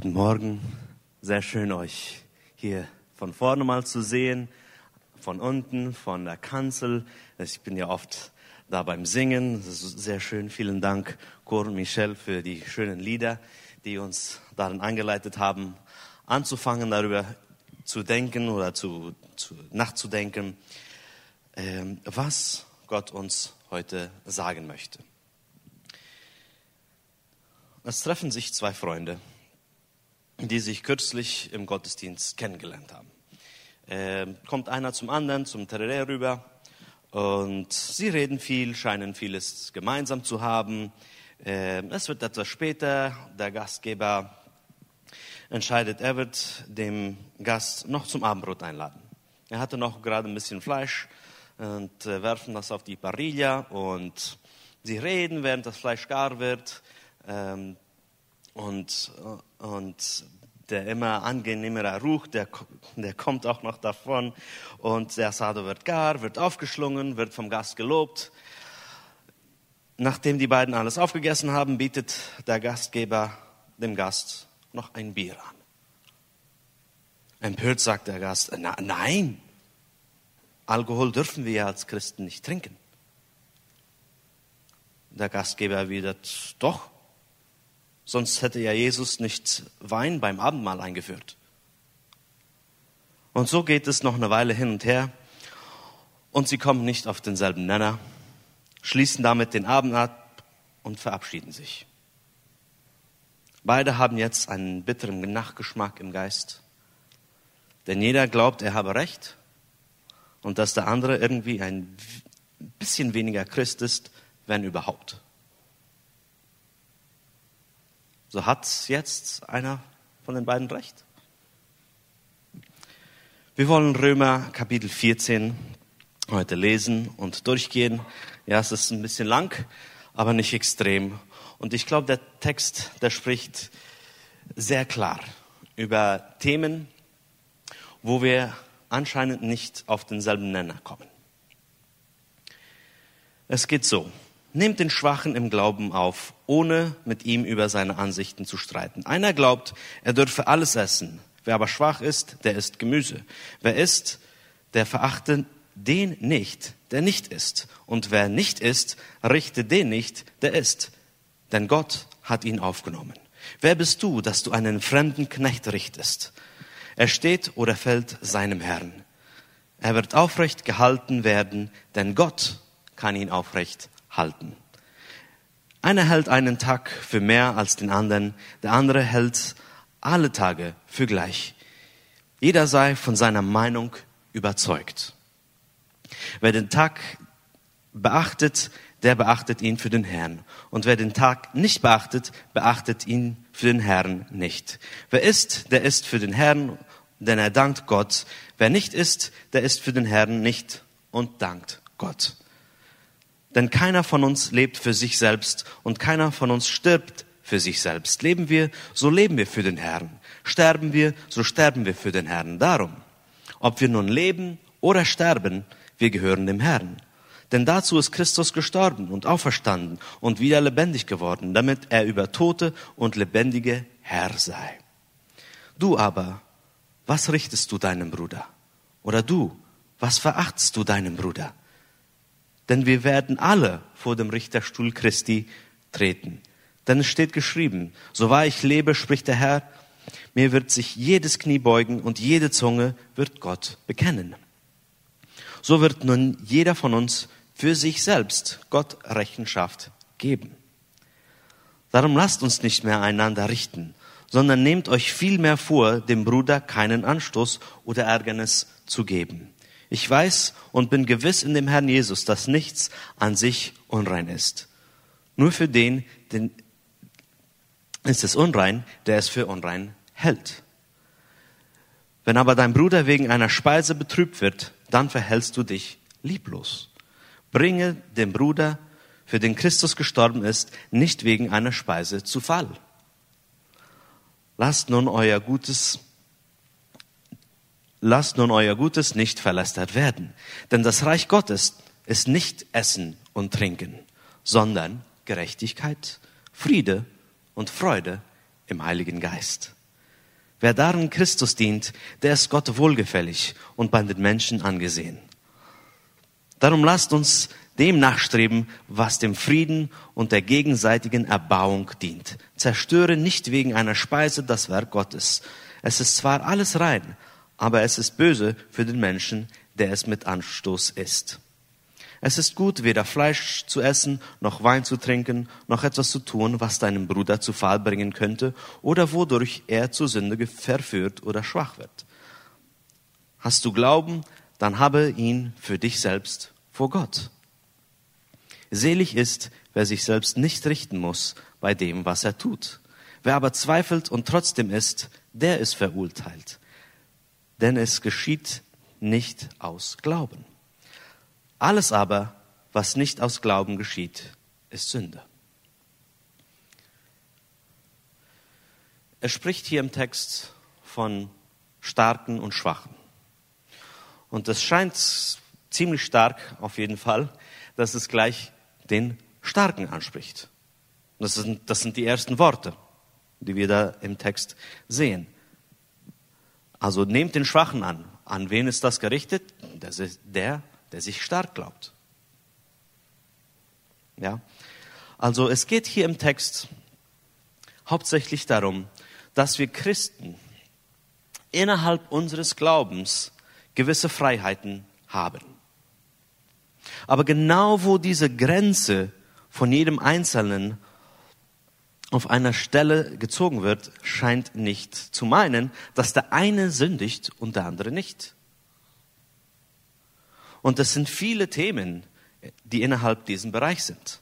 Guten Morgen. Sehr schön, euch hier von vorne mal zu sehen, von unten, von der Kanzel. Ich bin ja oft da beim Singen. Sehr schön. Vielen Dank, Cor und Michel, für die schönen Lieder, die uns darin eingeleitet haben, anzufangen, darüber zu denken oder zu, zu nachzudenken, ähm, was Gott uns heute sagen möchte. Es treffen sich zwei Freunde die sich kürzlich im Gottesdienst kennengelernt haben. Ähm, kommt einer zum anderen, zum Tereré rüber und sie reden viel, scheinen vieles gemeinsam zu haben. Ähm, es wird etwas später, der Gastgeber entscheidet, er wird dem Gast noch zum Abendbrot einladen. Er hatte noch gerade ein bisschen Fleisch und äh, werfen das auf die Parrilla und sie reden, während das Fleisch gar wird. Ähm, und, und der immer angenehmere Ruch, der, der kommt auch noch davon. Und der Sado wird gar, wird aufgeschlungen, wird vom Gast gelobt. Nachdem die beiden alles aufgegessen haben, bietet der Gastgeber dem Gast noch ein Bier an. Empört sagt der Gast, na, nein, Alkohol dürfen wir ja als Christen nicht trinken. Der Gastgeber erwidert, doch, Sonst hätte ja Jesus nicht Wein beim Abendmahl eingeführt. Und so geht es noch eine Weile hin und her. Und sie kommen nicht auf denselben Nenner, schließen damit den Abend ab und verabschieden sich. Beide haben jetzt einen bitteren Nachgeschmack im Geist. Denn jeder glaubt, er habe Recht und dass der andere irgendwie ein bisschen weniger Christ ist, wenn überhaupt. So hat jetzt einer von den beiden recht. Wir wollen Römer Kapitel 14 heute lesen und durchgehen. Ja, es ist ein bisschen lang, aber nicht extrem. Und ich glaube, der Text, der spricht sehr klar über Themen, wo wir anscheinend nicht auf denselben Nenner kommen. Es geht so. Nehmt den Schwachen im Glauben auf, ohne mit ihm über seine Ansichten zu streiten. Einer glaubt, er dürfe alles essen. Wer aber schwach ist, der isst Gemüse. Wer isst, der verachte den nicht, der nicht isst. Und wer nicht isst, richte den nicht, der isst. Denn Gott hat ihn aufgenommen. Wer bist du, dass du einen fremden Knecht richtest? Er steht oder fällt seinem Herrn. Er wird aufrecht gehalten werden, denn Gott kann ihn aufrecht halten. Einer hält einen Tag für mehr als den anderen, der andere hält alle Tage für gleich. Jeder sei von seiner Meinung überzeugt. Wer den Tag beachtet, der beachtet ihn für den Herrn. Und wer den Tag nicht beachtet, beachtet ihn für den Herrn nicht. Wer isst, der isst für den Herrn, denn er dankt Gott. Wer nicht isst, der isst für den Herrn nicht und dankt Gott. Denn keiner von uns lebt für sich selbst und keiner von uns stirbt für sich selbst. Leben wir, so leben wir für den Herrn. Sterben wir, so sterben wir für den Herrn. Darum, ob wir nun leben oder sterben, wir gehören dem Herrn. Denn dazu ist Christus gestorben und auferstanden und wieder lebendig geworden, damit er über Tote und Lebendige Herr sei. Du aber, was richtest du deinem Bruder? Oder du, was verachtest du deinem Bruder? Denn wir werden alle vor dem Richterstuhl Christi treten. Denn es steht geschrieben, so wahr ich lebe, spricht der Herr, mir wird sich jedes Knie beugen und jede Zunge wird Gott bekennen. So wird nun jeder von uns für sich selbst Gott Rechenschaft geben. Darum lasst uns nicht mehr einander richten, sondern nehmt euch vielmehr vor, dem Bruder keinen Anstoß oder Ärgernis zu geben. Ich weiß und bin gewiss in dem Herrn Jesus, dass nichts an sich unrein ist. Nur für den, den ist es unrein, der es für unrein hält. Wenn aber dein Bruder wegen einer Speise betrübt wird, dann verhältst du dich lieblos. Bringe den Bruder, für den Christus gestorben ist, nicht wegen einer Speise zu Fall. Lasst nun euer Gutes lasst nun euer Gutes nicht verlästert werden. Denn das Reich Gottes ist nicht Essen und Trinken, sondern Gerechtigkeit, Friede und Freude im Heiligen Geist. Wer darin Christus dient, der ist Gott wohlgefällig und bei den Menschen angesehen. Darum lasst uns dem nachstreben, was dem Frieden und der gegenseitigen Erbauung dient. Zerstöre nicht wegen einer Speise das Werk Gottes. Es ist zwar alles rein, aber es ist böse für den Menschen, der es mit Anstoß isst. Es ist gut, weder Fleisch zu essen, noch Wein zu trinken, noch etwas zu tun, was deinem Bruder zu Fall bringen könnte oder wodurch er zur Sünde verführt oder schwach wird. Hast du Glauben, dann habe ihn für dich selbst vor Gott. Selig ist, wer sich selbst nicht richten muss bei dem, was er tut. Wer aber zweifelt und trotzdem ist, der ist verurteilt. Denn es geschieht nicht aus Glauben. Alles aber, was nicht aus Glauben geschieht, ist Sünde. Er spricht hier im Text von Starken und Schwachen. Und es scheint ziemlich stark auf jeden Fall, dass es gleich den Starken anspricht. Das sind, das sind die ersten Worte, die wir da im Text sehen. Also nehmt den Schwachen an. An wen ist das gerichtet? Das ist der, der sich stark glaubt. Ja? Also es geht hier im Text hauptsächlich darum, dass wir Christen innerhalb unseres Glaubens gewisse Freiheiten haben. Aber genau wo diese Grenze von jedem Einzelnen auf einer Stelle gezogen wird, scheint nicht zu meinen, dass der eine sündigt und der andere nicht. Und es sind viele Themen, die innerhalb diesem Bereich sind,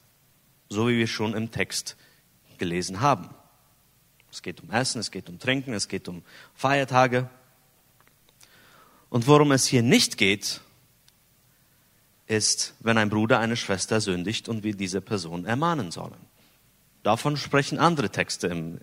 so wie wir schon im Text gelesen haben. Es geht um Essen, es geht um Trinken, es geht um Feiertage. Und worum es hier nicht geht, ist, wenn ein Bruder eine Schwester sündigt und wir diese Person ermahnen sollen. Davon sprechen andere Texte im,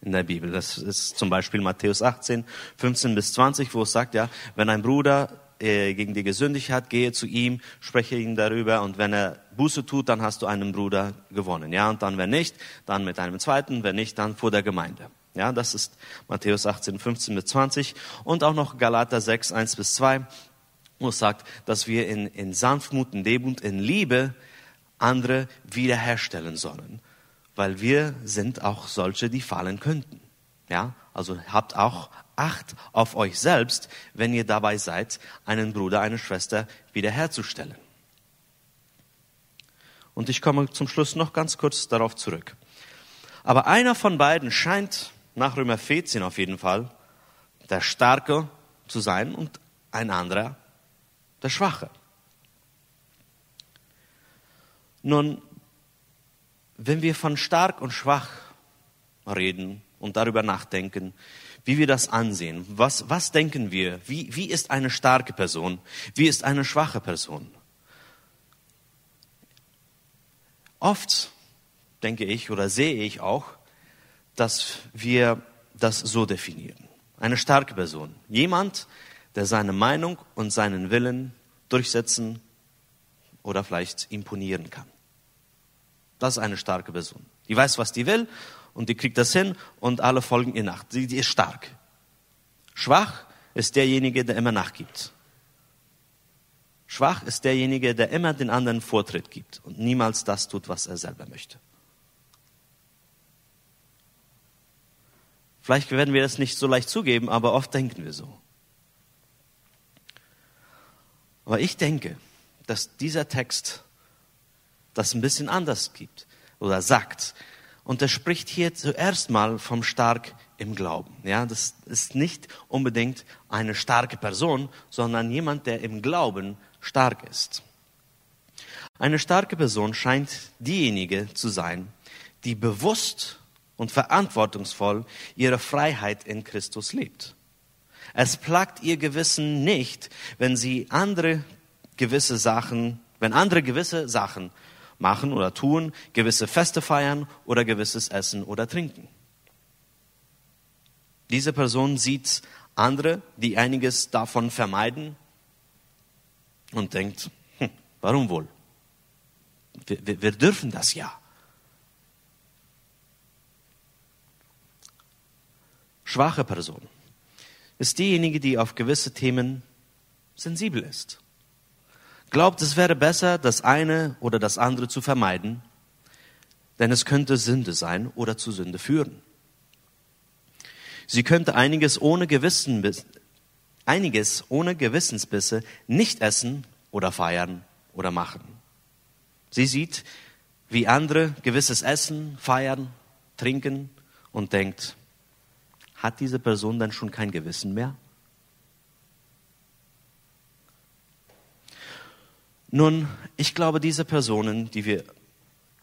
in der Bibel. Das ist zum Beispiel Matthäus 18, 15 bis 20, wo es sagt, ja, wenn ein Bruder äh, gegen dich gesündigt hat, gehe zu ihm, spreche ihn darüber und wenn er Buße tut, dann hast du einen Bruder gewonnen. Ja, und dann wenn nicht, dann mit einem zweiten, wenn nicht, dann vor der Gemeinde. Ja, das ist Matthäus 18, 15 bis 20 und auch noch Galater 6, 1 bis 2 wo es sagt, dass wir in, in Sanftmut, in Demut, in Liebe andere wiederherstellen sollen. Weil wir sind auch solche, die fallen könnten. Ja, also habt auch Acht auf euch selbst, wenn ihr dabei seid, einen Bruder, eine Schwester wiederherzustellen. Und ich komme zum Schluss noch ganz kurz darauf zurück. Aber einer von beiden scheint, nach Römer 14 auf jeden Fall, der Starke zu sein und ein anderer der Schwache. Nun, wenn wir von stark und schwach reden und darüber nachdenken, wie wir das ansehen, was, was denken wir, wie, wie ist eine starke Person, wie ist eine schwache Person? Oft denke ich oder sehe ich auch, dass wir das so definieren. Eine starke Person. Jemand, der seine Meinung und seinen Willen durchsetzen oder vielleicht imponieren kann. Das ist eine starke Person. Die weiß, was die will und die kriegt das hin und alle folgen ihr nach. Sie, die ist stark. Schwach ist derjenige, der immer nachgibt. Schwach ist derjenige, der immer den anderen Vortritt gibt und niemals das tut, was er selber möchte. Vielleicht werden wir das nicht so leicht zugeben, aber oft denken wir so. Aber ich denke, dass dieser Text das ein bisschen anders gibt oder sagt. Und er spricht hier zuerst mal vom Stark im Glauben. Ja, das ist nicht unbedingt eine starke Person, sondern jemand, der im Glauben stark ist. Eine starke Person scheint diejenige zu sein, die bewusst und verantwortungsvoll ihre Freiheit in Christus lebt. Es plagt ihr Gewissen nicht, wenn sie andere gewisse Sachen, wenn andere gewisse Sachen machen oder tun, gewisse Feste feiern oder gewisses Essen oder Trinken. Diese Person sieht andere, die einiges davon vermeiden und denkt, hm, warum wohl? Wir, wir, wir dürfen das ja. schwache Person ist diejenige, die auf gewisse Themen sensibel ist. Glaubt, es wäre besser, das eine oder das andere zu vermeiden, denn es könnte Sünde sein oder zu Sünde führen. Sie könnte einiges ohne, Gewissen, einiges ohne Gewissensbisse nicht essen oder feiern oder machen. Sie sieht, wie andere gewisses Essen, feiern, trinken und denkt, hat diese Person dann schon kein Gewissen mehr? Nun, ich glaube, diese Personen, die wir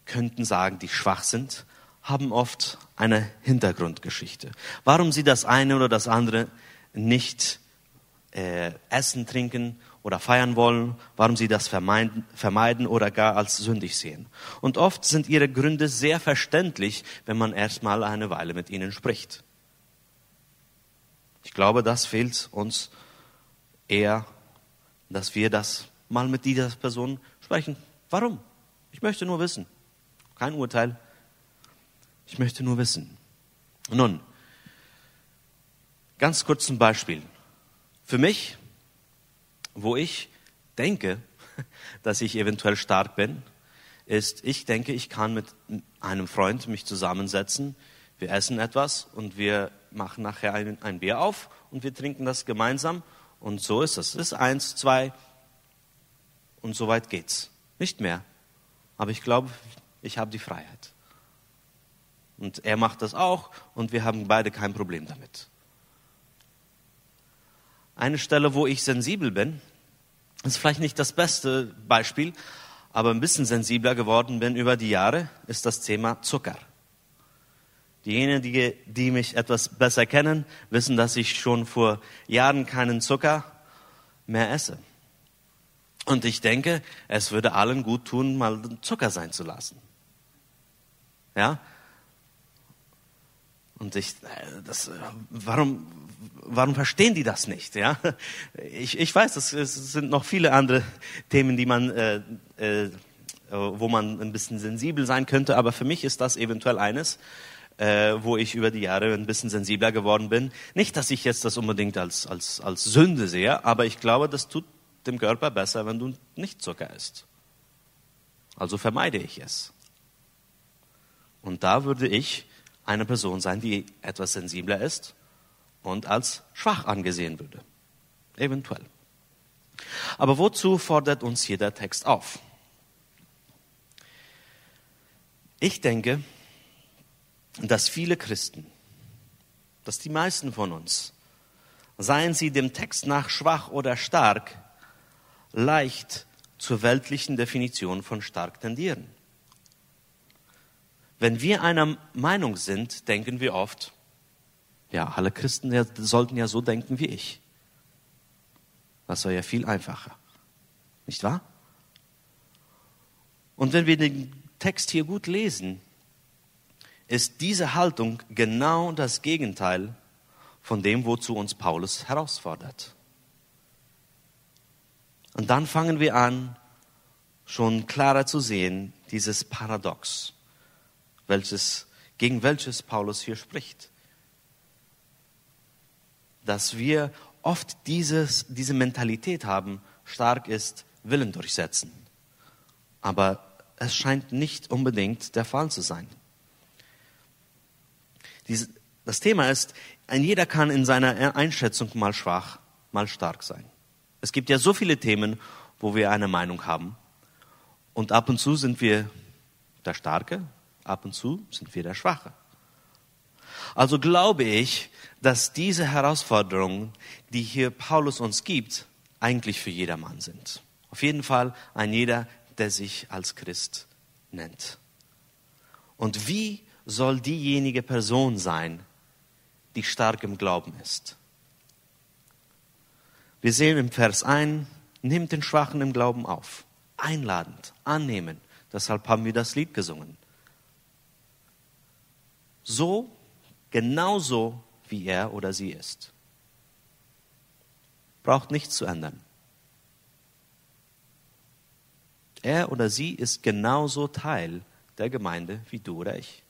könnten sagen, die schwach sind, haben oft eine Hintergrundgeschichte. Warum sie das eine oder das andere nicht äh, essen, trinken oder feiern wollen, warum sie das vermeiden, vermeiden oder gar als sündig sehen. Und oft sind ihre Gründe sehr verständlich, wenn man erstmal eine Weile mit ihnen spricht. Ich glaube, das fehlt uns eher, dass wir das mal mit dieser Person sprechen. Warum? Ich möchte nur wissen. Kein Urteil. Ich möchte nur wissen. Nun, ganz kurz ein Beispiel. Für mich, wo ich denke, dass ich eventuell stark bin, ist, ich denke, ich kann mit einem Freund mich zusammensetzen, wir essen etwas und wir machen nachher ein, ein Bier auf und wir trinken das gemeinsam und so ist es. Es ist eins, zwei und so weit geht's. Nicht mehr. Aber ich glaube, ich habe die Freiheit. Und er macht das auch und wir haben beide kein Problem damit. Eine Stelle, wo ich sensibel bin, ist vielleicht nicht das beste Beispiel, aber ein bisschen sensibler geworden bin über die Jahre, ist das Thema Zucker. Diejenigen, die, die mich etwas besser kennen, wissen, dass ich schon vor Jahren keinen Zucker mehr esse. Und ich denke, es würde allen gut tun, mal Zucker sein zu lassen. Ja? Und ich, äh, das, äh, warum, warum verstehen die das nicht? Ja? Ich, ich weiß, es, sind noch viele andere Themen, die man, äh, äh, wo man ein bisschen sensibel sein könnte, aber für mich ist das eventuell eines, äh, wo ich über die Jahre ein bisschen sensibler geworden bin. Nicht, dass ich jetzt das unbedingt als, als, als Sünde sehe, aber ich glaube, das tut dem Körper besser, wenn du nicht Zucker isst. Also vermeide ich es. Und da würde ich eine Person sein, die etwas sensibler ist und als schwach angesehen würde. Eventuell. Aber wozu fordert uns hier der Text auf? Ich denke, dass viele Christen, dass die meisten von uns, seien sie dem Text nach schwach oder stark, leicht zur weltlichen Definition von stark tendieren. Wenn wir einer Meinung sind, denken wir oft, ja, alle Christen sollten ja so denken wie ich. Das wäre ja viel einfacher. Nicht wahr? Und wenn wir den Text hier gut lesen, ist diese Haltung genau das Gegenteil von dem, wozu uns Paulus herausfordert. Und dann fangen wir an, schon klarer zu sehen, dieses Paradox, welches, gegen welches Paulus hier spricht. Dass wir oft dieses, diese Mentalität haben, stark ist, Willen durchsetzen. Aber es scheint nicht unbedingt der Fall zu sein. Das Thema ist, ein jeder kann in seiner Einschätzung mal schwach, mal stark sein. Es gibt ja so viele Themen, wo wir eine Meinung haben. Und ab und zu sind wir der Starke, ab und zu sind wir der Schwache. Also glaube ich, dass diese Herausforderungen, die hier Paulus uns gibt, eigentlich für jedermann sind. Auf jeden Fall ein jeder, der sich als Christ nennt. Und wie soll diejenige Person sein, die stark im Glauben ist. Wir sehen im Vers 1, nimmt den Schwachen im Glauben auf. Einladend, annehmen. Deshalb haben wir das Lied gesungen. So, genauso wie er oder sie ist. Braucht nichts zu ändern. Er oder sie ist genauso Teil der Gemeinde wie du oder ich.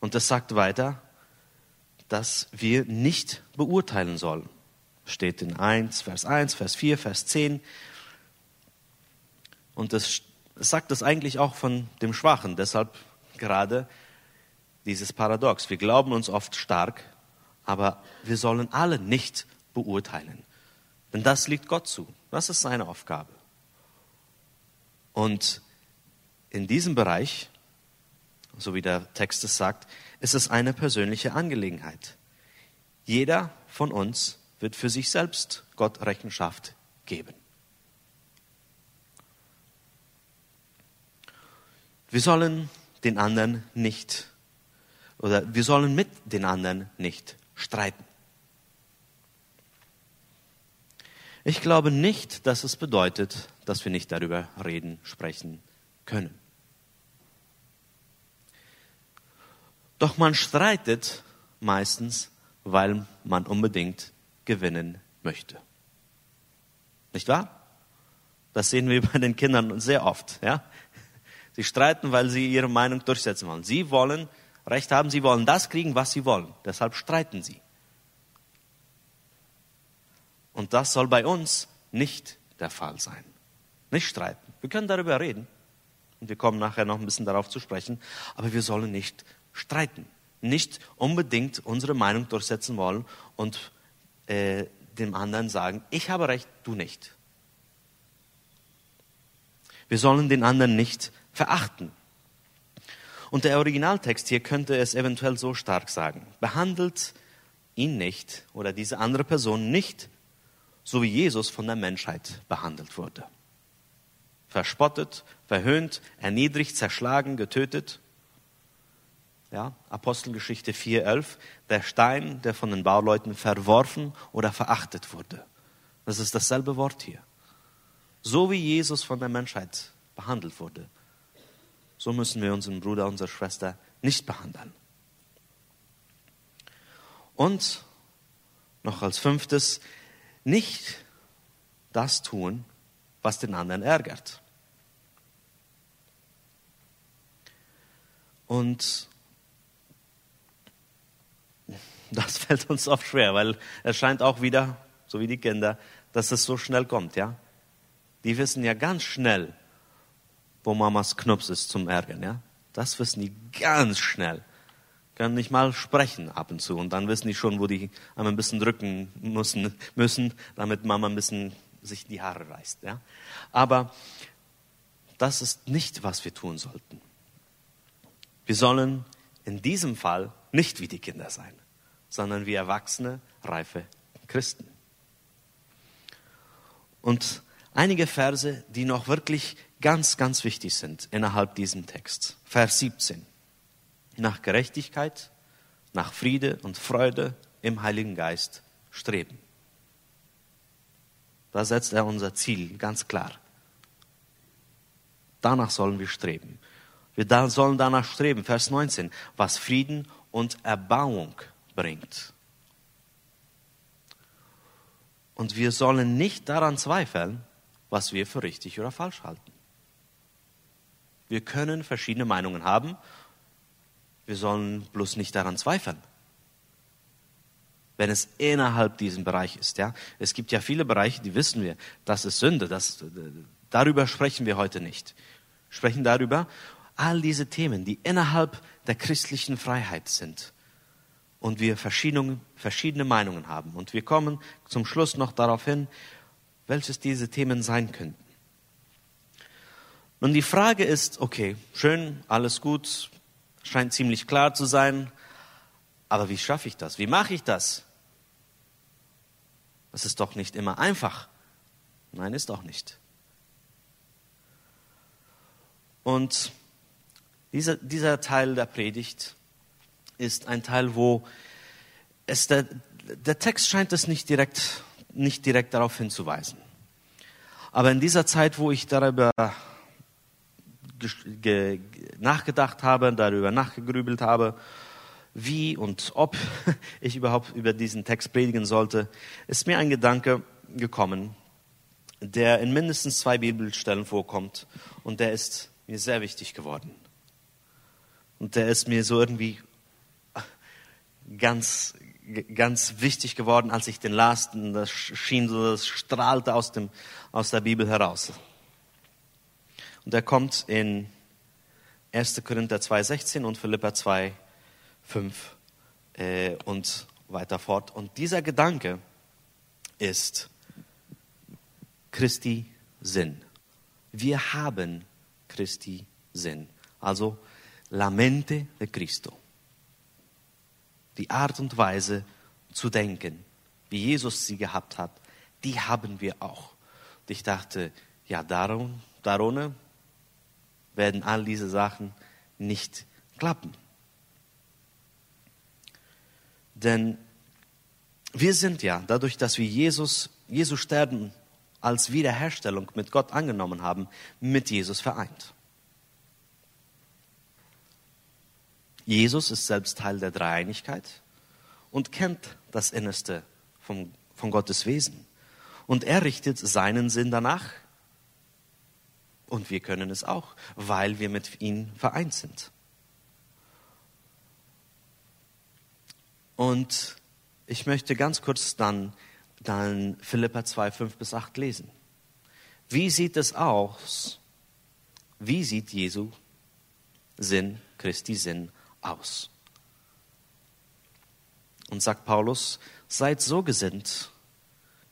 Und es sagt weiter, dass wir nicht beurteilen sollen. Steht in 1, Vers 1, Vers 4, Vers 10. Und es sagt das eigentlich auch von dem Schwachen. Deshalb gerade dieses Paradox. Wir glauben uns oft stark, aber wir sollen alle nicht beurteilen. Denn das liegt Gott zu. Das ist seine Aufgabe. Und in diesem Bereich, so wie der Text es sagt, ist es eine persönliche Angelegenheit. Jeder von uns wird für sich selbst Gott Rechenschaft geben. Wir sollen den anderen nicht oder wir sollen mit den anderen nicht streiten. Ich glaube nicht, dass es bedeutet, dass wir nicht darüber reden, sprechen können. Doch man streitet meistens, weil man unbedingt gewinnen möchte. Nicht wahr? Das sehen wir bei den Kindern sehr oft. Ja? Sie streiten, weil sie ihre Meinung durchsetzen wollen. Sie wollen Recht haben, sie wollen das kriegen, was sie wollen. Deshalb streiten sie. Und das soll bei uns nicht der Fall sein. Nicht streiten. Wir können darüber reden. Und wir kommen nachher noch ein bisschen darauf zu sprechen. Aber wir sollen nicht streiten. Nicht unbedingt unsere Meinung durchsetzen wollen und äh, dem anderen sagen, ich habe recht, du nicht. Wir sollen den anderen nicht verachten. Und der Originaltext hier könnte es eventuell so stark sagen. Behandelt ihn nicht oder diese andere Person nicht so wie Jesus von der Menschheit behandelt wurde. Verspottet, verhöhnt, erniedrigt, zerschlagen, getötet. Ja, Apostelgeschichte 4,11, der Stein, der von den Bauleuten verworfen oder verachtet wurde. Das ist dasselbe Wort hier. So wie Jesus von der Menschheit behandelt wurde, so müssen wir unseren Bruder, unsere Schwester nicht behandeln. Und noch als fünftes, nicht das tun, was den anderen ärgert. Und das fällt uns oft schwer, weil es scheint auch wieder, so wie die Kinder, dass es so schnell kommt, ja. Die wissen ja ganz schnell, wo Mamas Knups ist zum Ärgern, ja. Das wissen die ganz schnell können nicht mal sprechen ab und zu. Und dann wissen die schon, wo die ein bisschen drücken müssen, müssen damit Mama ein bisschen sich die Haare reißt. Ja? Aber das ist nicht, was wir tun sollten. Wir sollen in diesem Fall nicht wie die Kinder sein, sondern wie erwachsene, reife Christen. Und einige Verse, die noch wirklich ganz, ganz wichtig sind innerhalb diesem Text. Vers 17 nach Gerechtigkeit, nach Friede und Freude im Heiligen Geist streben. Da setzt er unser Ziel ganz klar. Danach sollen wir streben. Wir sollen danach streben, Vers 19, was Frieden und Erbauung bringt. Und wir sollen nicht daran zweifeln, was wir für richtig oder falsch halten. Wir können verschiedene Meinungen haben wir sollen bloß nicht daran zweifeln. Wenn es innerhalb diesem Bereich ist, ja. Es gibt ja viele Bereiche, die wissen wir, das ist Sünde, das, darüber sprechen wir heute nicht. Sprechen darüber, all diese Themen, die innerhalb der christlichen Freiheit sind und wir verschiedene, verschiedene Meinungen haben. Und wir kommen zum Schluss noch darauf hin, welches diese Themen sein könnten. Nun, die Frage ist, okay, schön, alles gut, Scheint ziemlich klar zu sein. Aber wie schaffe ich das? Wie mache ich das? Das ist doch nicht immer einfach. Nein, ist auch nicht. Und dieser, dieser Teil der Predigt ist ein Teil, wo es der, der Text scheint es nicht direkt, nicht direkt darauf hinzuweisen. Aber in dieser Zeit, wo ich darüber nachgedacht habe, darüber nachgegrübelt habe, wie und ob ich überhaupt über diesen Text predigen sollte, ist mir ein Gedanke gekommen, der in mindestens zwei Bibelstellen vorkommt und der ist mir sehr wichtig geworden. Und der ist mir so irgendwie ganz, ganz wichtig geworden, als ich den las. Das schien so, das strahlte aus, dem, aus der Bibel heraus. Und er kommt in 1. Korinther 2,16 und Philippa 2, 5 äh, und weiter fort. Und dieser Gedanke ist Christi Sinn. Wir haben Christi Sinn. Also la mente de Cristo. Die Art und Weise zu denken, wie Jesus sie gehabt hat, die haben wir auch. Und ich dachte, ja, darum, darunter werden all diese Sachen nicht klappen. Denn wir sind ja, dadurch, dass wir Jesus, Jesus sterben als Wiederherstellung mit Gott angenommen haben, mit Jesus vereint. Jesus ist selbst Teil der Dreieinigkeit und kennt das Innerste vom, von Gottes Wesen. Und er richtet seinen Sinn danach. Und wir können es auch, weil wir mit ihm vereint sind. Und ich möchte ganz kurz dann, dann Philippa 2, 5 bis 8 lesen. Wie sieht es aus? Wie sieht Jesu Sinn, Christi Sinn aus? Und sagt Paulus, seid so gesinnt,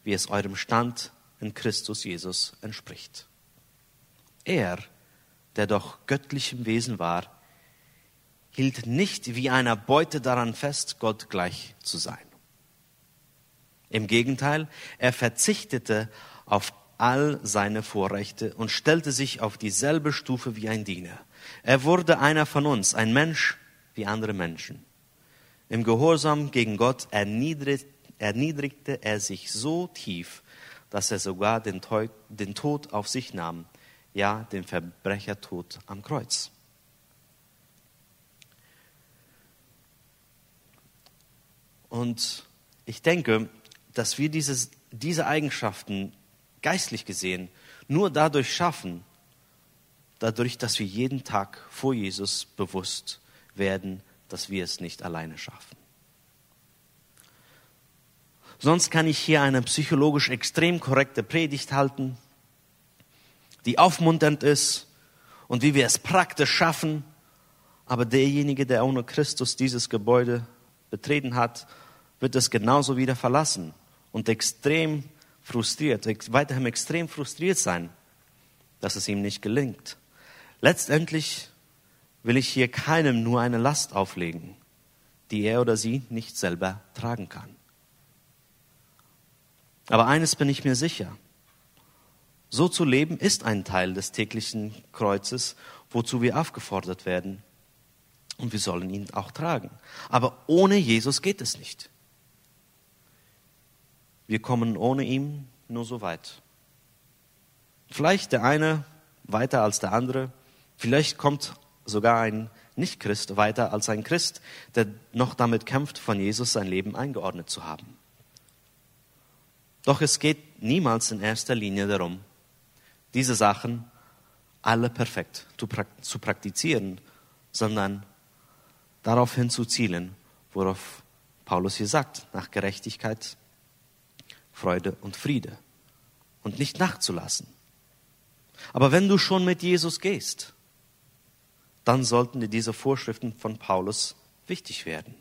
wie es eurem Stand in Christus Jesus entspricht. Er, der doch göttlichem Wesen war, hielt nicht wie einer Beute daran fest, Gott gleich zu sein. Im Gegenteil, er verzichtete auf all seine Vorrechte und stellte sich auf dieselbe Stufe wie ein Diener. Er wurde einer von uns, ein Mensch wie andere Menschen. Im Gehorsam gegen Gott erniedrigte er sich so tief, dass er sogar den, Tod auf sich nahm, ja, den Verbrechertod am Kreuz. Und ich denke, dass wir dieses, diese Eigenschaften geistlich gesehen nur dadurch schaffen, dadurch, dass wir jeden Tag vor Jesus bewusst werden, dass wir es nicht alleine schaffen. Sonst kann ich hier eine psychologisch extrem korrekte Predigt halten, die aufmunternd ist und wie wir es praktisch schaffen, aber derjenige, der ohne Christus dieses Gebäude betreten hat, wird es genauso wieder verlassen und extrem frustriert, weiterhin extrem frustriert sein, dass es ihm nicht gelingt. Letztendlich will ich hier keinem nur eine Last auflegen, die er oder sie nicht selber tragen kann. Aber eines bin ich mir sicher. So zu leben ist ein Teil des täglichen Kreuzes, wozu wir aufgefordert werden. Und wir sollen ihn auch tragen. Aber ohne Jesus geht es nicht. Wir kommen ohne ihn nur so weit. Vielleicht der eine weiter als der andere. Vielleicht kommt sogar ein Nichtchrist weiter als ein Christ, der noch damit kämpft, von Jesus sein Leben eingeordnet zu haben. Doch es geht niemals in erster Linie darum, diese Sachen alle perfekt zu praktizieren, sondern darauf hin zu zielen, worauf Paulus hier sagt, nach Gerechtigkeit, Freude und Friede und nicht nachzulassen. Aber wenn du schon mit Jesus gehst, dann sollten dir diese Vorschriften von Paulus wichtig werden.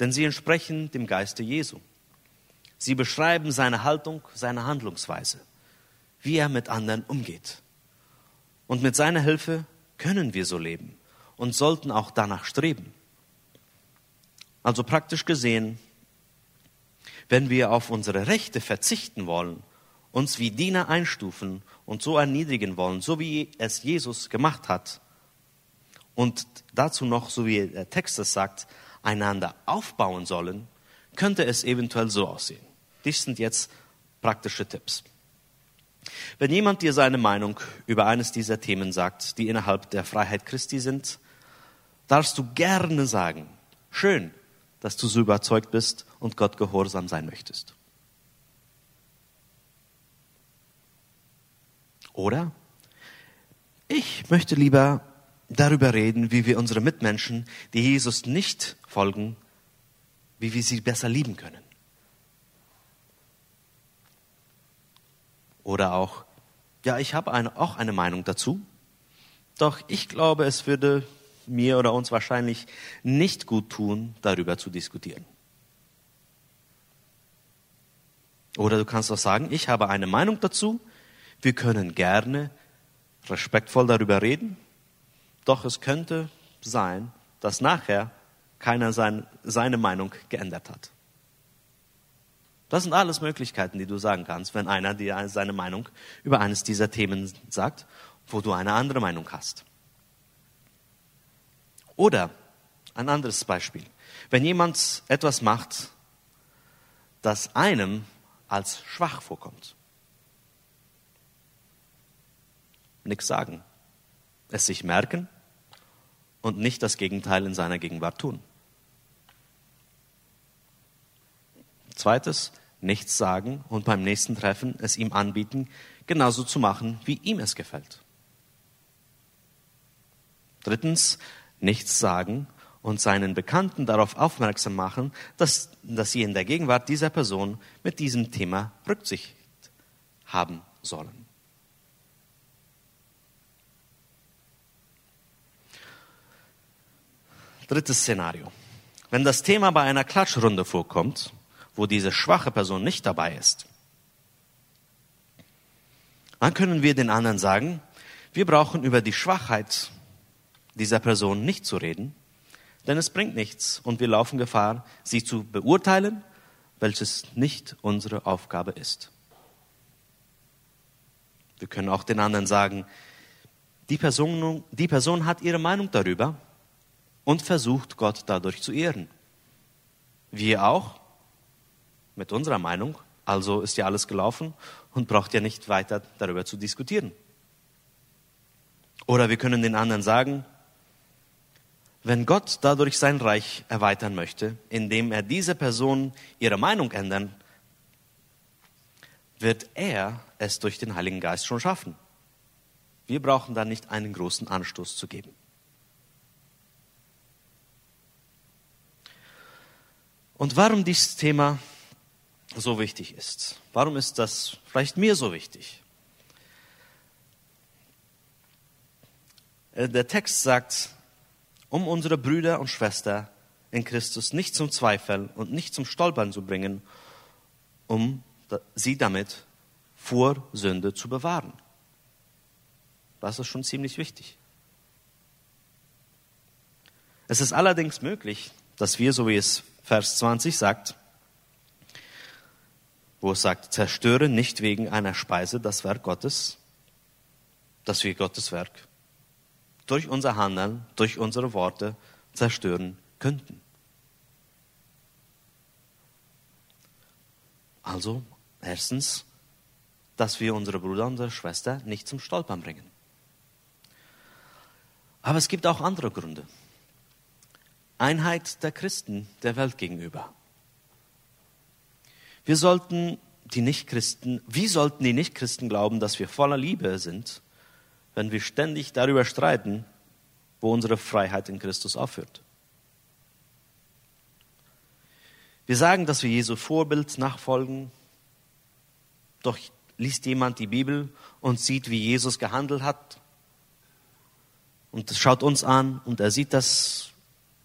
Denn sie entsprechen dem Geiste Jesu. Sie beschreiben seine Haltung, seine Handlungsweise, wie er mit anderen umgeht. Und mit seiner Hilfe können wir so leben und sollten auch danach streben. Also praktisch gesehen, wenn wir auf unsere Rechte verzichten wollen, uns wie Diener einstufen und so erniedrigen wollen, so wie es Jesus gemacht hat, und dazu noch, so wie der Text es sagt, einander aufbauen sollen, könnte es eventuell so aussehen. Dies sind jetzt praktische Tipps. Wenn jemand dir seine Meinung über eines dieser Themen sagt, die innerhalb der Freiheit Christi sind, darfst du gerne sagen, schön, dass du so überzeugt bist und Gott gehorsam sein möchtest. Oder ich möchte lieber darüber reden, wie wir unsere Mitmenschen, die Jesus nicht folgen, wie wir sie besser lieben können. Oder auch, ja, ich habe eine, auch eine Meinung dazu, doch ich glaube, es würde mir oder uns wahrscheinlich nicht gut tun, darüber zu diskutieren. Oder du kannst auch sagen, ich habe eine Meinung dazu, wir können gerne respektvoll darüber reden, doch es könnte sein, dass nachher keiner sein, seine Meinung geändert hat. Das sind alles Möglichkeiten, die du sagen kannst, wenn einer dir seine Meinung über eines dieser Themen sagt, wo du eine andere Meinung hast. Oder ein anderes Beispiel. Wenn jemand etwas macht, das einem als schwach vorkommt. Nichts sagen. Es sich merken und nicht das Gegenteil in seiner Gegenwart tun. Zweites, nichts sagen und beim nächsten Treffen es ihm anbieten, genauso zu machen, wie ihm es gefällt. Drittens, nichts sagen und seinen Bekannten darauf aufmerksam machen, dass, dass sie in der Gegenwart dieser Person mit diesem Thema Rücksicht haben sollen. Drittes Szenario. Wenn das Thema bei einer Klatschrunde vorkommt, wo diese schwache Person nicht dabei ist, dann können wir den anderen sagen, wir brauchen über die Schwachheit dieser Person nicht zu reden, denn es bringt nichts und wir laufen Gefahr, sie zu beurteilen, welches nicht unsere Aufgabe ist. Wir können auch den anderen sagen, die Person, die Person hat ihre Meinung darüber und versucht Gott dadurch zu ehren. Wir auch mit unserer Meinung, also ist ja alles gelaufen und braucht ja nicht weiter darüber zu diskutieren. Oder wir können den anderen sagen, wenn Gott dadurch sein Reich erweitern möchte, indem er diese Person ihre Meinung ändern, wird er es durch den Heiligen Geist schon schaffen. Wir brauchen da nicht einen großen Anstoß zu geben. Und warum dieses Thema so wichtig ist? Warum ist das vielleicht mir so wichtig? Äh, der Text sagt, um unsere Brüder und Schwestern in Christus nicht zum Zweifel und nicht zum Stolpern zu bringen, um sie damit vor Sünde zu bewahren. Das ist schon ziemlich wichtig. Es ist allerdings möglich, dass wir, so wie es Vers 20 sagt, wo es sagt, zerstöre nicht wegen einer Speise das Werk Gottes, dass wir Gottes Werk durch unser Handeln, durch unsere Worte zerstören könnten. Also, erstens, dass wir unsere Brüder und unsere Schwester nicht zum Stolpern bringen. Aber es gibt auch andere Gründe. Einheit der Christen der Welt gegenüber. Wir sollten die Nichtchristen, wie sollten die Nichtchristen glauben, dass wir voller Liebe sind, wenn wir ständig darüber streiten, wo unsere Freiheit in Christus aufhört. Wir sagen, dass wir Jesu Vorbild nachfolgen, doch liest jemand die Bibel und sieht, wie Jesus gehandelt hat und schaut uns an und er sieht, dass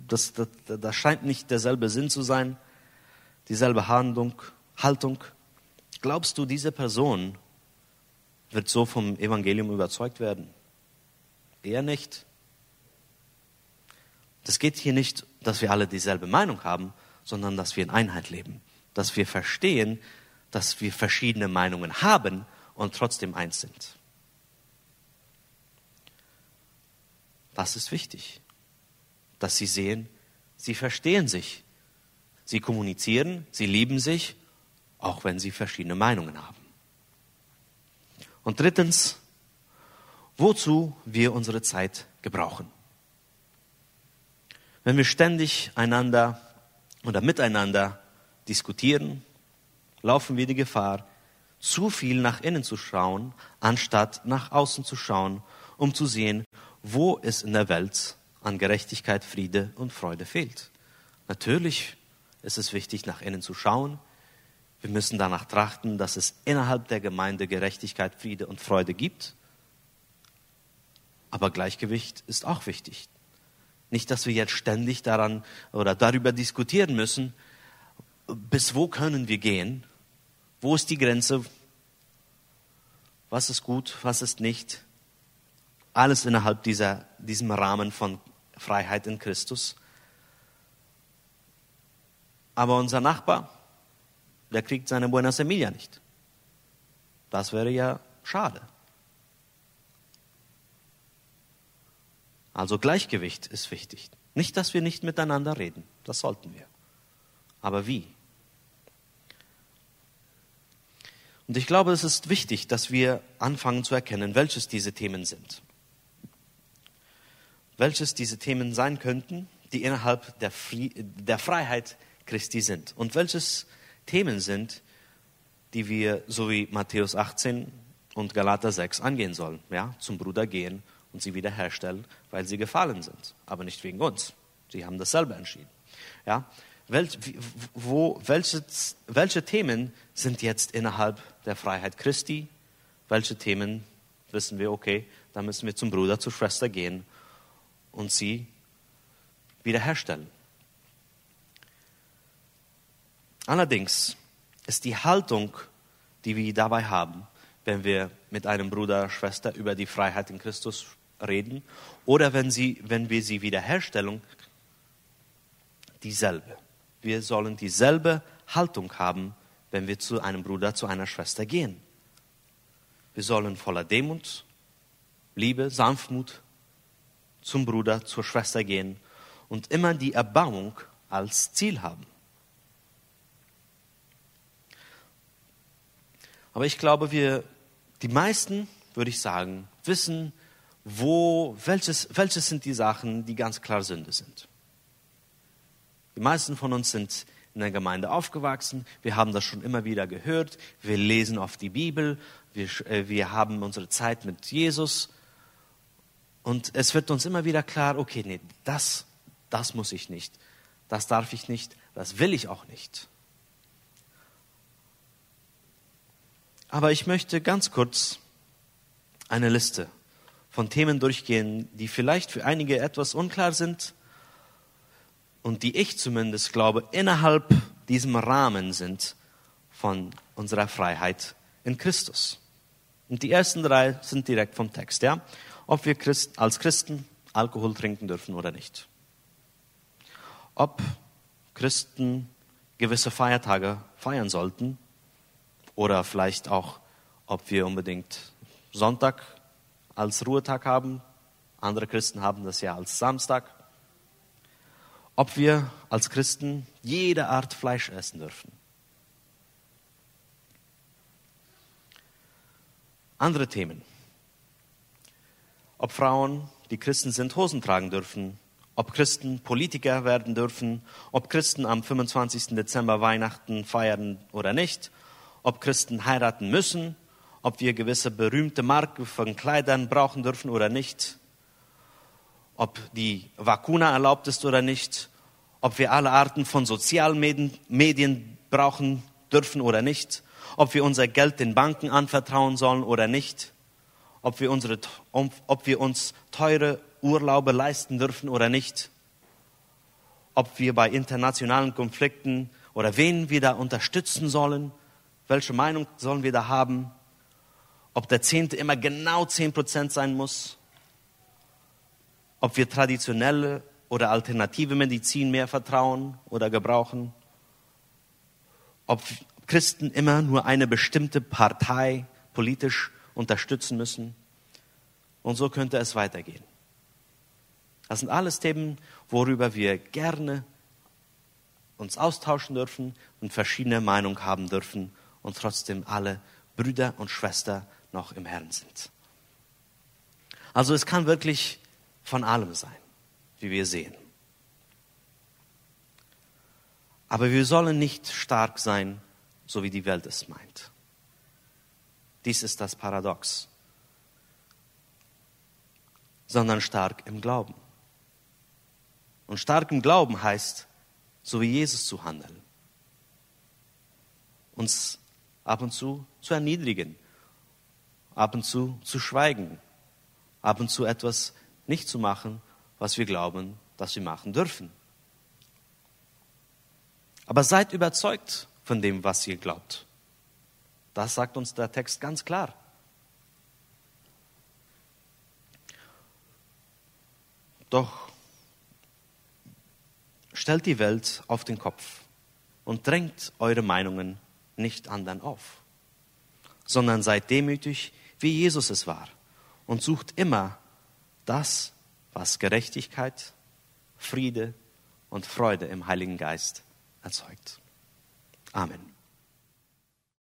das, das, das scheint nicht derselbe Sinn zu sein, dieselbe Handlung, Haltung. Glaubst du, diese Person wird so vom Evangelium überzeugt werden? Eher nicht. Es geht hier nicht, dass wir alle dieselbe Meinung haben, sondern dass wir in Einheit leben. Dass wir verstehen, dass wir verschiedene Meinungen haben und trotzdem eins sind. Das ist wichtig, dass sie sehen, sie verstehen sich, sie kommunizieren, sie lieben sich, auch wenn sie verschiedene Meinungen haben. Und drittens, wozu wir unsere Zeit gebrauchen. Wenn wir ständig einander oder miteinander diskutieren, laufen wir die Gefahr, zu viel nach innen zu schauen, anstatt nach außen zu schauen, um zu sehen, wo es in der Welt an Gerechtigkeit, Friede und Freude fehlt. Natürlich ist es wichtig, nach innen zu schauen. Wir müssen danach trachten, dass es innerhalb der Gemeinde Gerechtigkeit, Friede und Freude gibt. Aber Gleichgewicht ist auch wichtig. Nicht, dass wir jetzt ständig daran oder darüber diskutieren müssen, bis wo können wir gehen? Wo ist die Grenze? Was ist gut? Was ist nicht? Alles innerhalb dieser, diesem Rahmen von Freiheit in Christus. Aber unser Nachbar, der kriegt seine Buena Semilla nicht. Das wäre ja schade. Also Gleichgewicht ist wichtig. Nicht, dass wir nicht miteinander reden, das sollten wir. Aber wie? Und ich glaube, es ist wichtig, dass wir anfangen zu erkennen, welches diese Themen sind. Welches diese Themen sein könnten, die innerhalb der, Fri der Freiheit Christi sind. Und welches Themen sind, die wir, so wie Matthäus 18 und Galater 6, angehen sollen. Ja, zum Bruder gehen und sie wiederherstellen, weil sie gefallen sind, aber nicht wegen uns. Sie haben das selber entschieden. Ja, Welch, wo, welche, welche Themen sind jetzt innerhalb der Freiheit Christi? Welche Themen wissen wir, okay, da müssen wir zum Bruder, zur Schwester gehen und sie wiederherstellen. Allerdings ist die Haltung, die wir dabei haben, wenn wir mit einem Bruder, Schwester über die Freiheit in Christus reden oder wenn, sie, wenn wir sie wiederherstellen, dieselbe. Wir sollen dieselbe Haltung haben, wenn wir zu einem Bruder, zu einer Schwester gehen. Wir sollen voller Demut, Liebe, Sanftmut zum Bruder, zur Schwester gehen und immer die Erbauung als Ziel haben. Aber ich glaube, wir, die meisten, würde ich sagen, wissen, wo, welches, welches sind die Sachen, die ganz klar Sünde sind. Die meisten von uns sind in der Gemeinde aufgewachsen. Wir haben das schon immer wieder gehört. Wir lesen oft die Bibel. Wir, äh, wir haben unsere Zeit mit Jesus. Und es wird uns immer wieder klar, okay, nee, das, das muss ich nicht. Das darf ich nicht. Das will ich auch nicht. Aber ich möchte ganz kurz eine Liste von Themen durchgehen, die vielleicht für einige etwas unklar sind und die ich zumindest glaube, innerhalb diesem Rahmen sind von unserer Freiheit in Christus. Und die ersten drei sind direkt vom Text, ja? Ob wir Christ, als Christen Alkohol trinken dürfen oder nicht. Ob Christen gewisse Feiertage feiern sollten oder vielleicht auch, ob wir unbedingt Sonntag als Ruhetag haben. Andere Christen haben das ja als Samstag ob wir als Christen jede Art Fleisch essen dürfen. Andere Themen. Ob Frauen, die Christen sind, Hosen tragen dürfen. Ob Christen Politiker werden dürfen. Ob Christen am 25. Dezember Weihnachten feiern oder nicht. Ob Christen heiraten müssen. Ob wir gewisse berühmte Marken von Kleidern brauchen dürfen oder nicht ob die Vakuna erlaubt ist oder nicht, ob wir alle Arten von Sozialmedien Medien brauchen dürfen oder nicht, ob wir unser Geld den Banken anvertrauen sollen oder nicht, ob wir, unsere, ob wir uns teure Urlaube leisten dürfen oder nicht, ob wir bei internationalen Konflikten oder wen wir da unterstützen sollen, welche Meinung sollen wir da haben, ob der Zehnte immer genau zehn Prozent sein muss, ob wir traditionelle oder alternative Medizin mehr vertrauen oder gebrauchen, ob Christen immer nur eine bestimmte Partei politisch unterstützen müssen. Und so könnte es weitergehen. Das sind alles Themen, worüber wir gerne uns austauschen dürfen und verschiedene Meinungen haben dürfen und trotzdem alle Brüder und Schwestern noch im Herrn sind. Also es kann wirklich von allem sein, wie wir sehen. Aber wir sollen nicht stark sein, so wie die Welt es meint. Dies ist das Paradox. Sondern stark im Glauben. Und stark im Glauben heißt, so wie Jesus zu handeln. Uns ab und zu zu erniedrigen, ab und zu zu schweigen, ab und zu etwas nicht zu machen, was wir glauben, dass wir machen dürfen. Aber seid überzeugt von dem, was ihr glaubt. Das sagt uns der Text ganz klar. Doch stellt die Welt auf den Kopf und drängt eure Meinungen nicht anderen auf, sondern seid demütig, wie Jesus es war und sucht immer das, was Gerechtigkeit, Friede und Freude im Heiligen Geist erzeugt. Amen.